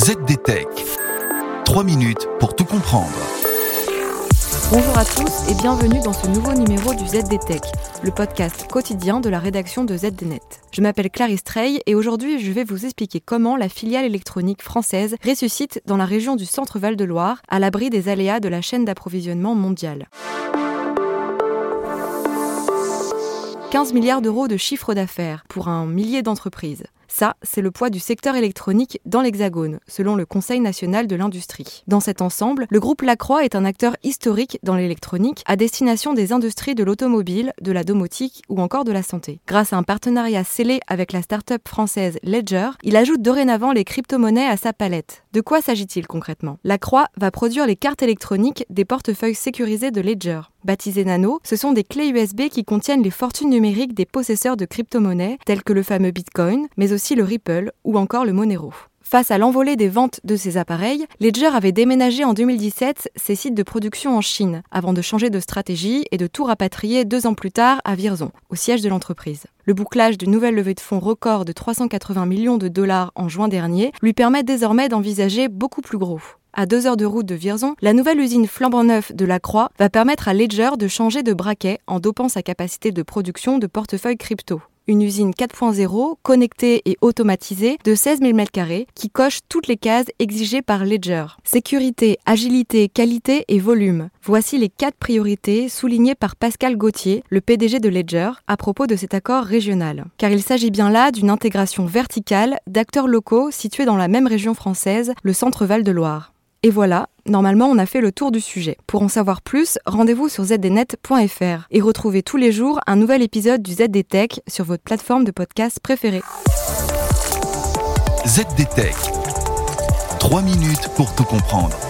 ZDTech. 3 minutes pour tout comprendre. Bonjour à tous et bienvenue dans ce nouveau numéro du ZDTech, le podcast quotidien de la rédaction de ZDNet. Je m'appelle Clarisse Trey et aujourd'hui je vais vous expliquer comment la filiale électronique française ressuscite dans la région du Centre-Val de Loire à l'abri des aléas de la chaîne d'approvisionnement mondiale. 15 milliards d'euros de chiffre d'affaires pour un millier d'entreprises. Ça, c'est le poids du secteur électronique dans l'Hexagone, selon le Conseil national de l'industrie. Dans cet ensemble, le groupe Lacroix est un acteur historique dans l'électronique à destination des industries de l'automobile, de la domotique ou encore de la santé. Grâce à un partenariat scellé avec la start-up française Ledger, il ajoute dorénavant les crypto-monnaies à sa palette. De quoi s'agit-il concrètement? Lacroix va produire les cartes électroniques des portefeuilles sécurisés de Ledger. Baptisées Nano, ce sont des clés USB qui contiennent les fortunes numériques des possesseurs de crypto-monnaies, tels que le fameux Bitcoin, mais aussi le Ripple ou encore le Monero. Face à l'envolée des ventes de ces appareils, Ledger avait déménagé en 2017 ses sites de production en Chine, avant de changer de stratégie et de tout rapatrier deux ans plus tard à Vierzon, au siège de l'entreprise. Le bouclage d'une nouvelle levée de fonds record de 380 millions de dollars en juin dernier lui permet désormais d'envisager beaucoup plus gros. À deux heures de route de Vierzon, la nouvelle usine flambant neuf de la Croix va permettre à Ledger de changer de braquet en dopant sa capacité de production de portefeuilles crypto une usine 4.0 connectée et automatisée de 16 000 m2 qui coche toutes les cases exigées par Ledger. Sécurité, agilité, qualité et volume. Voici les quatre priorités soulignées par Pascal Gauthier, le PDG de Ledger, à propos de cet accord régional. Car il s'agit bien là d'une intégration verticale d'acteurs locaux situés dans la même région française, le centre Val de Loire. Et voilà, normalement on a fait le tour du sujet. Pour en savoir plus, rendez-vous sur zdnet.fr et retrouvez tous les jours un nouvel épisode du ZDTech sur votre plateforme de podcast préférée. ZDTech. 3 minutes pour tout comprendre.